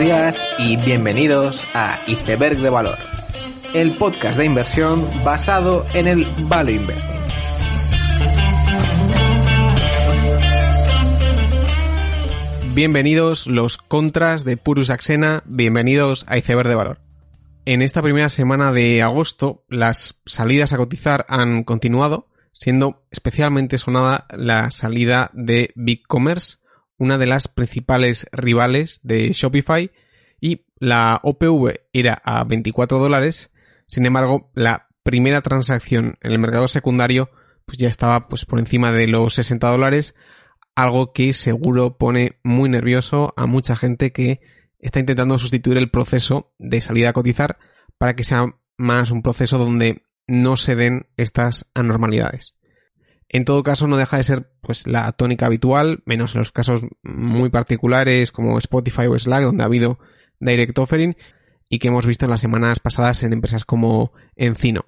días y bienvenidos a Iceberg de Valor, el podcast de inversión basado en el Value Investing. Bienvenidos los contras de Purus Axena, bienvenidos a Iceberg de Valor. En esta primera semana de agosto, las salidas a cotizar han continuado, siendo especialmente sonada la salida de BigCommerce, una de las principales rivales de Shopify, y la OPV era a 24 dólares, sin embargo, la primera transacción en el mercado secundario pues ya estaba pues por encima de los 60 dólares, algo que seguro pone muy nervioso a mucha gente que está intentando sustituir el proceso de salida a cotizar para que sea más un proceso donde no se den estas anormalidades. En todo caso, no deja de ser pues la tónica habitual, menos en los casos muy particulares como Spotify o Slack, donde ha habido direct offering y que hemos visto en las semanas pasadas en empresas como Encino.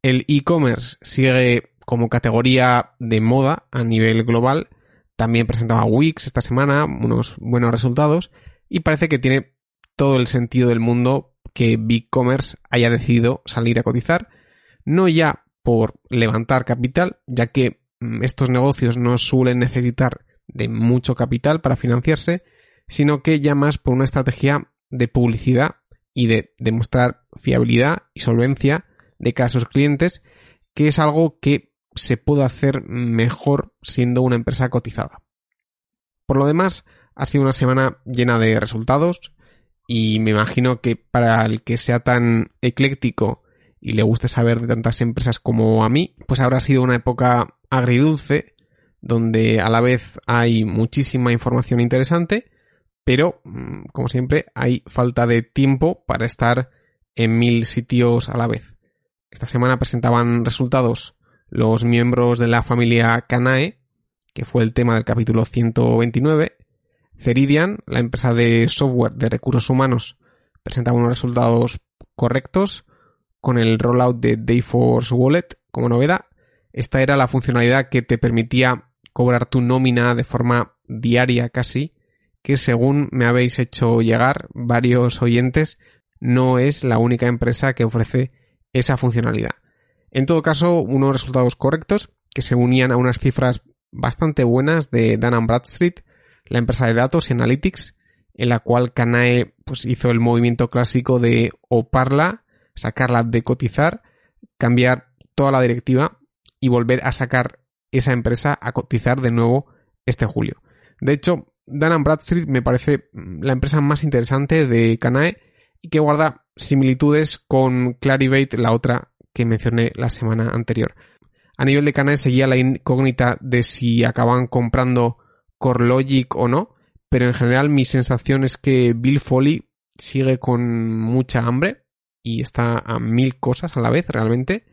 El e-commerce sigue como categoría de moda a nivel global. También presentaba Wix esta semana, unos buenos resultados, y parece que tiene todo el sentido del mundo que BigCommerce haya decidido salir a cotizar, no ya por levantar capital, ya que mm, estos negocios no suelen necesitar de mucho capital para financiarse, sino que ya más por una estrategia de publicidad y de demostrar fiabilidad y solvencia de cara a sus clientes, que es algo que se puede hacer mejor siendo una empresa cotizada. Por lo demás, ha sido una semana llena de resultados y me imagino que para el que sea tan ecléctico y le guste saber de tantas empresas como a mí, pues habrá sido una época agridulce donde a la vez hay muchísima información interesante, pero mm, como siempre hay falta de tiempo para estar en mil sitios a la vez. Esta semana presentaban resultados los miembros de la familia Canae, que fue el tema del capítulo 129, Ceridian, la empresa de software de recursos humanos, presentaba unos resultados correctos con el rollout de Dayforce Wallet como novedad. Esta era la funcionalidad que te permitía cobrar tu nómina de forma diaria casi, que según me habéis hecho llegar varios oyentes, no es la única empresa que ofrece esa funcionalidad. En todo caso, unos resultados correctos que se unían a unas cifras bastante buenas de Dan Bradstreet, la empresa de datos y analytics, en la cual Canae pues, hizo el movimiento clásico de oparla, sacarla de cotizar, cambiar toda la directiva y volver a sacar esa empresa a cotizar de nuevo este julio. De hecho, Dan Bradstreet me parece la empresa más interesante de Canae y que guarda similitudes con Clarivate, la otra que mencioné la semana anterior. A nivel de Canae seguía la incógnita de si acaban comprando CoreLogic o no, pero en general mi sensación es que Bill Foley sigue con mucha hambre y está a mil cosas a la vez realmente.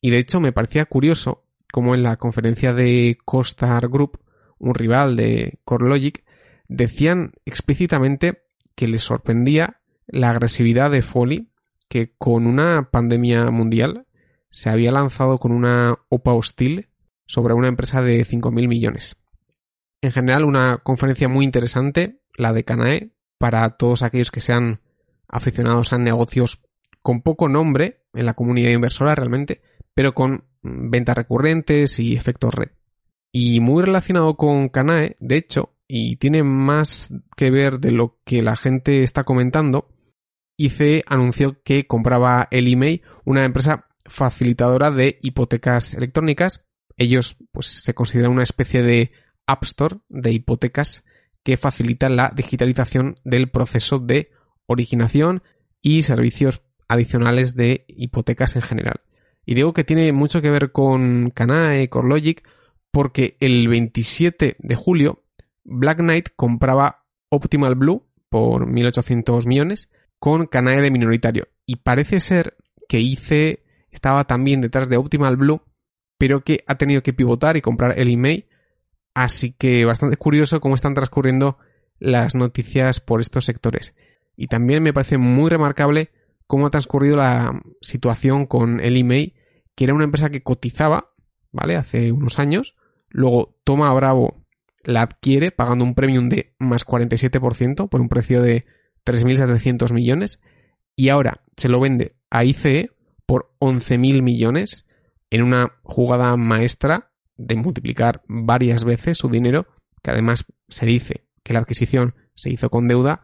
Y de hecho me parecía curioso como en la conferencia de Costar Group, un rival de CoreLogic, decían explícitamente que les sorprendía la agresividad de Foley, que con una pandemia mundial se había lanzado con una OPA hostil sobre una empresa de 5.000 millones. En general, una conferencia muy interesante, la de Canae, para todos aquellos que sean aficionados a negocios con poco nombre en la comunidad inversora realmente, pero con ventas recurrentes y efectos red. Y muy relacionado con Canae, de hecho, y tiene más que ver de lo que la gente está comentando, ICE anunció que compraba el email, una empresa facilitadora de hipotecas electrónicas. Ellos pues se consideran una especie de App Store de hipotecas que facilita la digitalización del proceso de originación y servicios adicionales de hipotecas en general. Y digo que tiene mucho que ver con Canae, CoreLogic, porque el 27 de julio Black Knight compraba Optimal Blue por 1.800 millones con Canae de minoritario. Y parece ser que ICE estaba también detrás de Optimal Blue, pero que ha tenido que pivotar y comprar el email Así que bastante curioso cómo están transcurriendo las noticias por estos sectores. Y también me parece muy remarcable cómo ha transcurrido la situación con el email, que era una empresa que cotizaba, ¿vale? Hace unos años. Luego toma Bravo la adquiere pagando un premium de más 47% por un precio de 3.700 millones y ahora se lo vende a ICE por 11.000 millones en una jugada maestra de multiplicar varias veces su dinero, que además se dice que la adquisición se hizo con deuda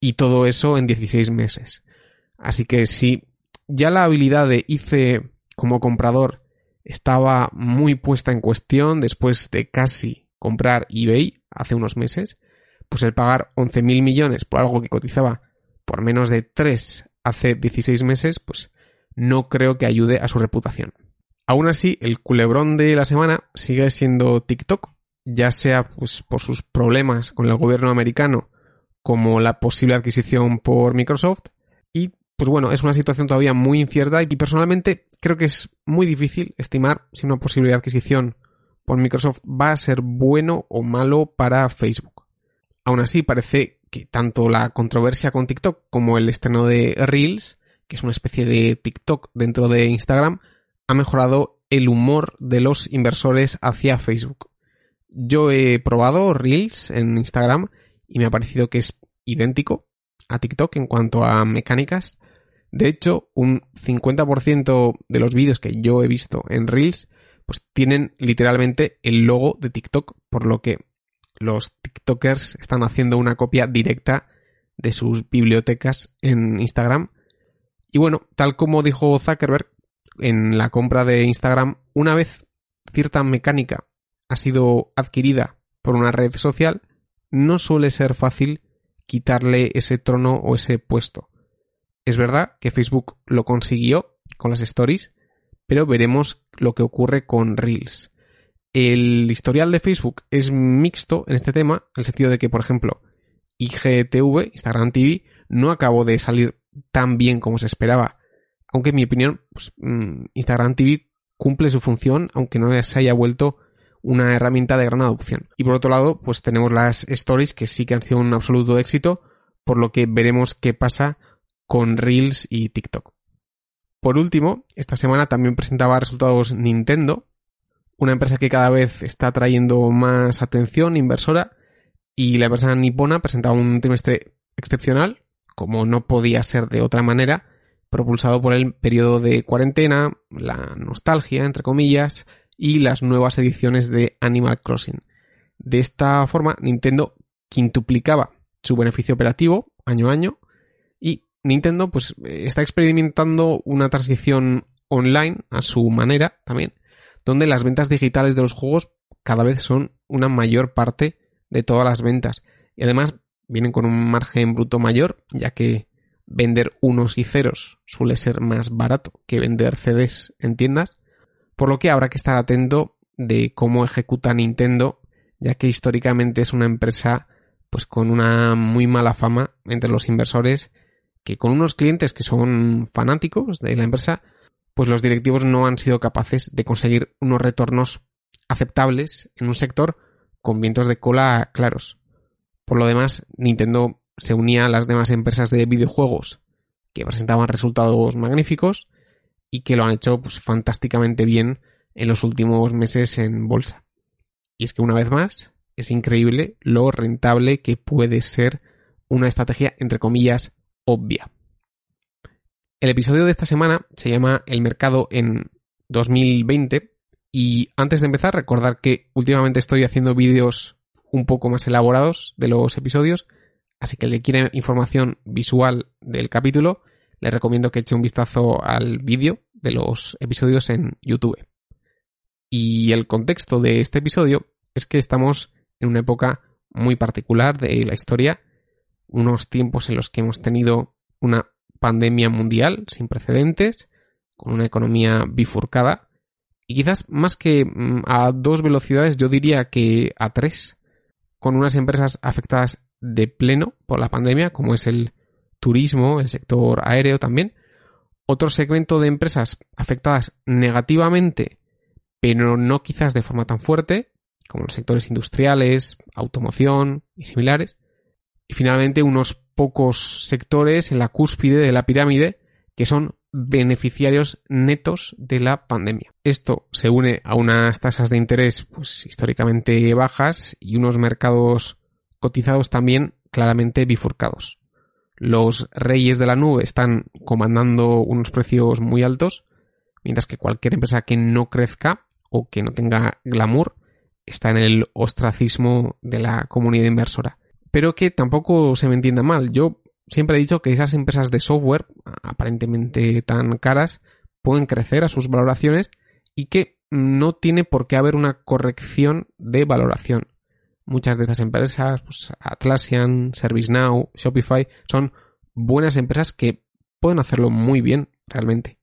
y todo eso en 16 meses. Así que si ya la habilidad de ICE como comprador estaba muy puesta en cuestión después de casi comprar eBay hace unos meses, pues el pagar 11.000 millones por algo que cotizaba por menos de 3 hace 16 meses, pues no creo que ayude a su reputación. Aún así, el culebrón de la semana sigue siendo TikTok, ya sea pues, por sus problemas con el gobierno americano como la posible adquisición por Microsoft pues bueno, es una situación todavía muy incierta y personalmente creo que es muy difícil estimar si una posible adquisición por Microsoft va a ser bueno o malo para Facebook. Aún así, parece que tanto la controversia con TikTok como el estreno de Reels, que es una especie de TikTok dentro de Instagram, ha mejorado el humor de los inversores hacia Facebook. Yo he probado Reels en Instagram y me ha parecido que es idéntico a TikTok en cuanto a mecánicas. De hecho, un 50% de los vídeos que yo he visto en Reels pues tienen literalmente el logo de TikTok, por lo que los TikTokers están haciendo una copia directa de sus bibliotecas en Instagram. Y bueno, tal como dijo Zuckerberg en la compra de Instagram, una vez cierta mecánica ha sido adquirida por una red social, no suele ser fácil quitarle ese trono o ese puesto. Es verdad que Facebook lo consiguió con las stories, pero veremos lo que ocurre con Reels. El historial de Facebook es mixto en este tema, en el sentido de que, por ejemplo, IGTV, Instagram TV, no acabó de salir tan bien como se esperaba. Aunque en mi opinión, pues, mm, Instagram TV cumple su función, aunque no se haya vuelto una herramienta de gran adopción. Y por otro lado, pues tenemos las stories que sí que han sido un absoluto éxito, por lo que veremos qué pasa con Reels y TikTok. Por último, esta semana también presentaba resultados Nintendo, una empresa que cada vez está trayendo más atención inversora y la empresa nipona presentaba un trimestre excepcional, como no podía ser de otra manera, propulsado por el periodo de cuarentena, la nostalgia, entre comillas, y las nuevas ediciones de Animal Crossing. De esta forma, Nintendo quintuplicaba su beneficio operativo año a año Nintendo pues está experimentando una transición online a su manera también donde las ventas digitales de los juegos cada vez son una mayor parte de todas las ventas. Y además vienen con un margen bruto mayor, ya que vender unos y ceros suele ser más barato que vender CDs en tiendas, por lo que habrá que estar atento de cómo ejecuta Nintendo, ya que históricamente es una empresa pues con una muy mala fama entre los inversores, que con unos clientes que son fanáticos de la empresa, pues los directivos no han sido capaces de conseguir unos retornos aceptables en un sector con vientos de cola claros. Por lo demás, Nintendo se unía a las demás empresas de videojuegos que presentaban resultados magníficos y que lo han hecho pues, fantásticamente bien en los últimos meses en bolsa. Y es que una vez más, es increíble lo rentable que puede ser una estrategia, entre comillas, obvia. El episodio de esta semana se llama El mercado en 2020 y antes de empezar recordar que últimamente estoy haciendo vídeos un poco más elaborados de los episodios, así que le quiere información visual del capítulo, le recomiendo que eche un vistazo al vídeo de los episodios en YouTube. Y el contexto de este episodio es que estamos en una época muy particular de la historia, unos tiempos en los que hemos tenido una pandemia mundial sin precedentes, con una economía bifurcada, y quizás más que mm, a dos velocidades, yo diría que a tres, con unas empresas afectadas de pleno por la pandemia, como es el turismo, el sector aéreo también, otro segmento de empresas afectadas negativamente, pero no quizás de forma tan fuerte, como los sectores industriales, automoción y similares, y finalmente unos pocos sectores en la cúspide de la pirámide que son beneficiarios netos de la pandemia. Esto se une a unas tasas de interés pues, históricamente bajas y unos mercados cotizados también claramente bifurcados. Los reyes de la nube están comandando unos precios muy altos, mientras que cualquier empresa que no crezca o que no tenga glamour está en el ostracismo de la comunidad inversora. Pero que tampoco se me entienda mal. Yo siempre he dicho que esas empresas de software, aparentemente tan caras, pueden crecer a sus valoraciones y que no tiene por qué haber una corrección de valoración. Muchas de estas empresas, pues Atlassian, ServiceNow, Shopify, son buenas empresas que pueden hacerlo muy bien realmente.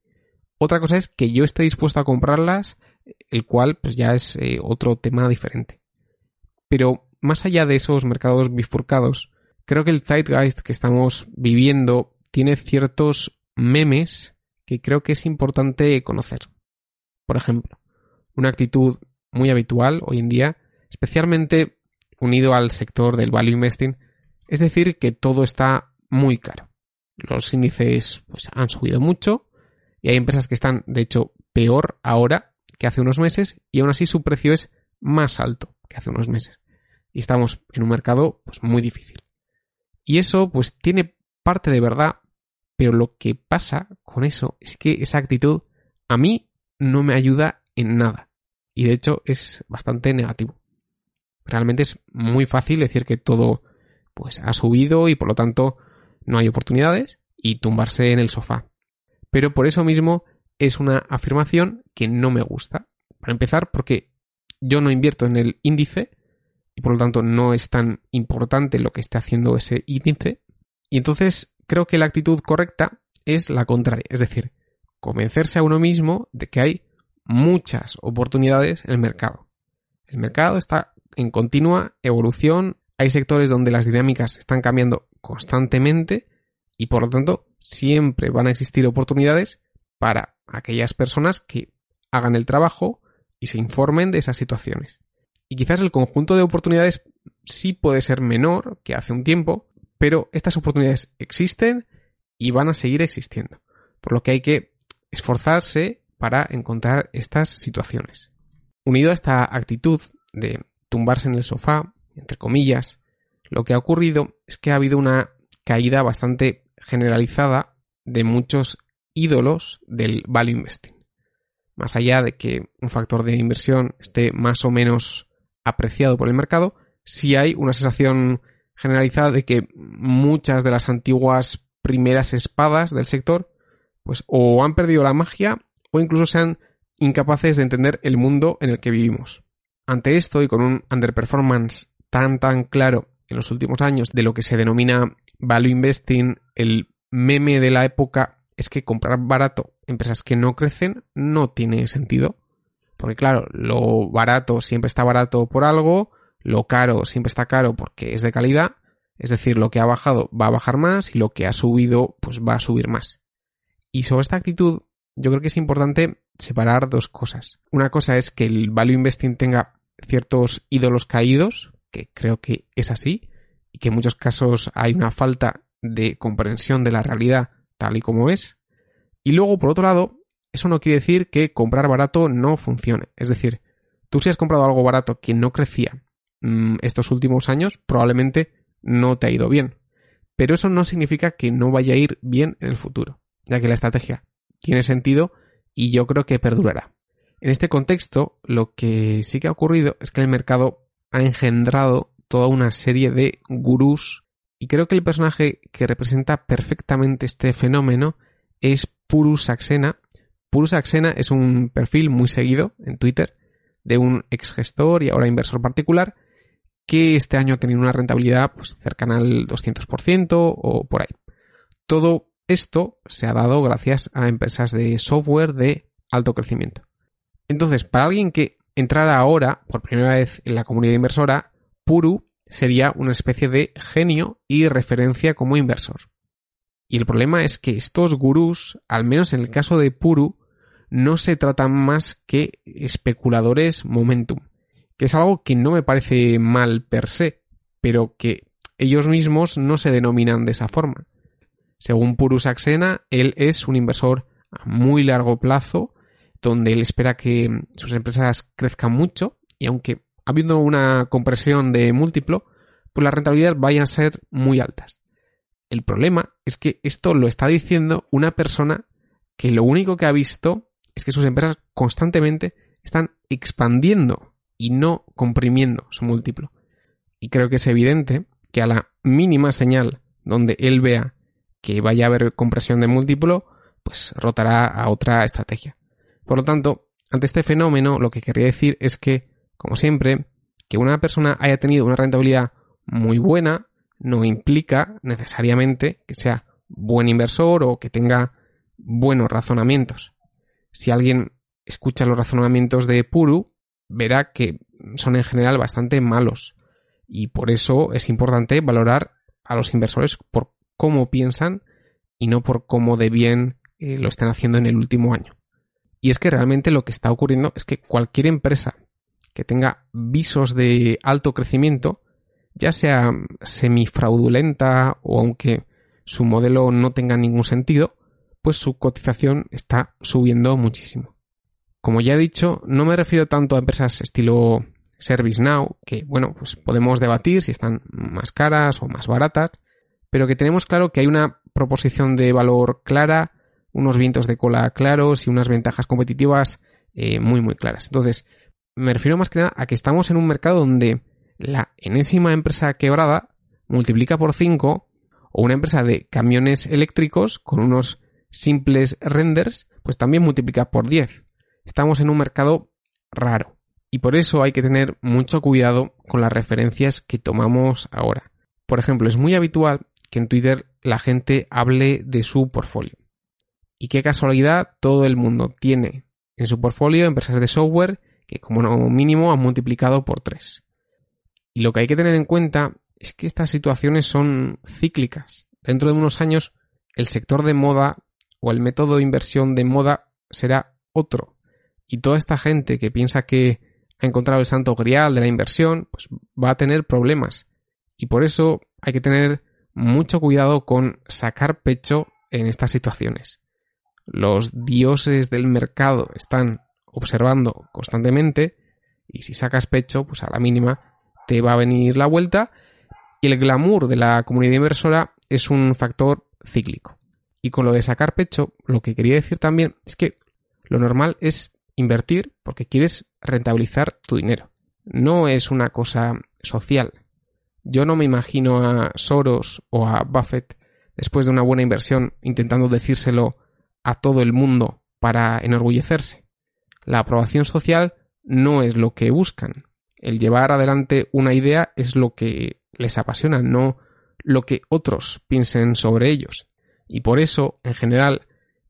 Otra cosa es que yo esté dispuesto a comprarlas, el cual pues ya es eh, otro tema diferente. Pero más allá de esos mercados bifurcados, creo que el zeitgeist que estamos viviendo tiene ciertos memes que creo que es importante conocer. Por ejemplo, una actitud muy habitual hoy en día, especialmente unido al sector del value investing, es decir, que todo está muy caro. Los índices pues, han subido mucho y hay empresas que están, de hecho, peor ahora que hace unos meses y aún así su precio es más alto que hace unos meses. Y estamos en un mercado pues, muy difícil. Y eso pues tiene parte de verdad, pero lo que pasa con eso es que esa actitud a mí no me ayuda en nada. Y de hecho es bastante negativo. Realmente es muy fácil decir que todo pues ha subido y por lo tanto no hay oportunidades y tumbarse en el sofá. Pero por eso mismo es una afirmación que no me gusta. Para empezar, porque yo no invierto en el índice y por lo tanto no es tan importante lo que esté haciendo ese índice. Y entonces creo que la actitud correcta es la contraria, es decir, convencerse a uno mismo de que hay muchas oportunidades en el mercado. El mercado está en continua evolución, hay sectores donde las dinámicas están cambiando constantemente y por lo tanto siempre van a existir oportunidades para aquellas personas que hagan el trabajo y se informen de esas situaciones. Y quizás el conjunto de oportunidades sí puede ser menor que hace un tiempo, pero estas oportunidades existen y van a seguir existiendo. Por lo que hay que esforzarse para encontrar estas situaciones. Unido a esta actitud de tumbarse en el sofá, entre comillas, lo que ha ocurrido es que ha habido una caída bastante generalizada de muchos ídolos del value investing. Más allá de que un factor de inversión esté más o menos apreciado por el mercado, si hay una sensación generalizada de que muchas de las antiguas primeras espadas del sector, pues o han perdido la magia o incluso sean incapaces de entender el mundo en el que vivimos. Ante esto y con un underperformance tan tan claro en los últimos años de lo que se denomina value investing, el meme de la época es que comprar barato empresas que no crecen no tiene sentido porque claro, lo barato siempre está barato por algo, lo caro siempre está caro porque es de calidad, es decir, lo que ha bajado va a bajar más y lo que ha subido pues va a subir más. Y sobre esta actitud yo creo que es importante separar dos cosas. Una cosa es que el value investing tenga ciertos ídolos caídos, que creo que es así, y que en muchos casos hay una falta de comprensión de la realidad tal y como es. Y luego, por otro lado, eso no quiere decir que comprar barato no funcione. Es decir, tú si has comprado algo barato que no crecía mm, estos últimos años, probablemente no te ha ido bien. Pero eso no significa que no vaya a ir bien en el futuro, ya que la estrategia tiene sentido y yo creo que perdurará. En este contexto, lo que sí que ha ocurrido es que el mercado ha engendrado toda una serie de gurús y creo que el personaje que representa perfectamente este fenómeno es Puru Saxena, Puro Saxena es un perfil muy seguido en Twitter de un ex gestor y ahora inversor particular que este año ha tenido una rentabilidad pues, cercana al 200% o por ahí. Todo esto se ha dado gracias a empresas de software de alto crecimiento. Entonces, para alguien que entrara ahora por primera vez en la comunidad inversora, Puru sería una especie de genio y referencia como inversor. Y el problema es que estos gurús, al menos en el caso de Puru, no se tratan más que especuladores momentum, que es algo que no me parece mal per se, pero que ellos mismos no se denominan de esa forma. Según Puru Saxena, él es un inversor a muy largo plazo, donde él espera que sus empresas crezcan mucho y aunque habiendo una compresión de múltiplo, pues las rentabilidades vayan a ser muy altas. El problema es que esto lo está diciendo una persona que lo único que ha visto es que sus empresas constantemente están expandiendo y no comprimiendo su múltiplo. Y creo que es evidente que a la mínima señal donde él vea que vaya a haber compresión de múltiplo, pues rotará a otra estrategia. Por lo tanto, ante este fenómeno, lo que querría decir es que, como siempre, que una persona haya tenido una rentabilidad muy buena no implica necesariamente que sea buen inversor o que tenga buenos razonamientos. Si alguien escucha los razonamientos de Puru, verá que son en general bastante malos. Y por eso es importante valorar a los inversores por cómo piensan y no por cómo de bien eh, lo estén haciendo en el último año. Y es que realmente lo que está ocurriendo es que cualquier empresa que tenga visos de alto crecimiento, ya sea semifraudulenta o aunque su modelo no tenga ningún sentido, pues su cotización está subiendo muchísimo. Como ya he dicho, no me refiero tanto a empresas estilo ServiceNow, que bueno, pues podemos debatir si están más caras o más baratas, pero que tenemos claro que hay una proposición de valor clara, unos vientos de cola claros y unas ventajas competitivas eh, muy muy claras. Entonces, me refiero más que nada a que estamos en un mercado donde la enésima empresa quebrada multiplica por 5 o una empresa de camiones eléctricos con unos simples renders, pues también multiplica por 10. Estamos en un mercado raro y por eso hay que tener mucho cuidado con las referencias que tomamos ahora. Por ejemplo, es muy habitual que en Twitter la gente hable de su portfolio. Y qué casualidad, todo el mundo tiene en su portfolio empresas de software que como mínimo han multiplicado por 3. Y lo que hay que tener en cuenta es que estas situaciones son cíclicas. Dentro de unos años, el sector de moda o el método de inversión de moda será otro. Y toda esta gente que piensa que ha encontrado el santo grial de la inversión, pues va a tener problemas. Y por eso hay que tener mucho cuidado con sacar pecho en estas situaciones. Los dioses del mercado están observando constantemente y si sacas pecho, pues a la mínima te va a venir la vuelta y el glamour de la comunidad inversora es un factor cíclico. Y con lo de sacar pecho, lo que quería decir también es que lo normal es invertir porque quieres rentabilizar tu dinero. No es una cosa social. Yo no me imagino a Soros o a Buffett después de una buena inversión intentando decírselo a todo el mundo para enorgullecerse. La aprobación social no es lo que buscan. El llevar adelante una idea es lo que les apasiona, no lo que otros piensen sobre ellos. Y por eso, en general,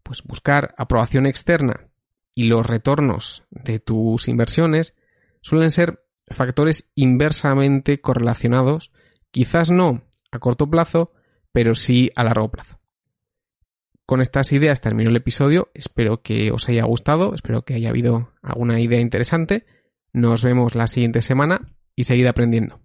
pues buscar aprobación externa y los retornos de tus inversiones suelen ser factores inversamente correlacionados, quizás no a corto plazo, pero sí a largo plazo. Con estas ideas termino el episodio. Espero que os haya gustado, espero que haya habido alguna idea interesante. Nos vemos la siguiente semana y seguid aprendiendo.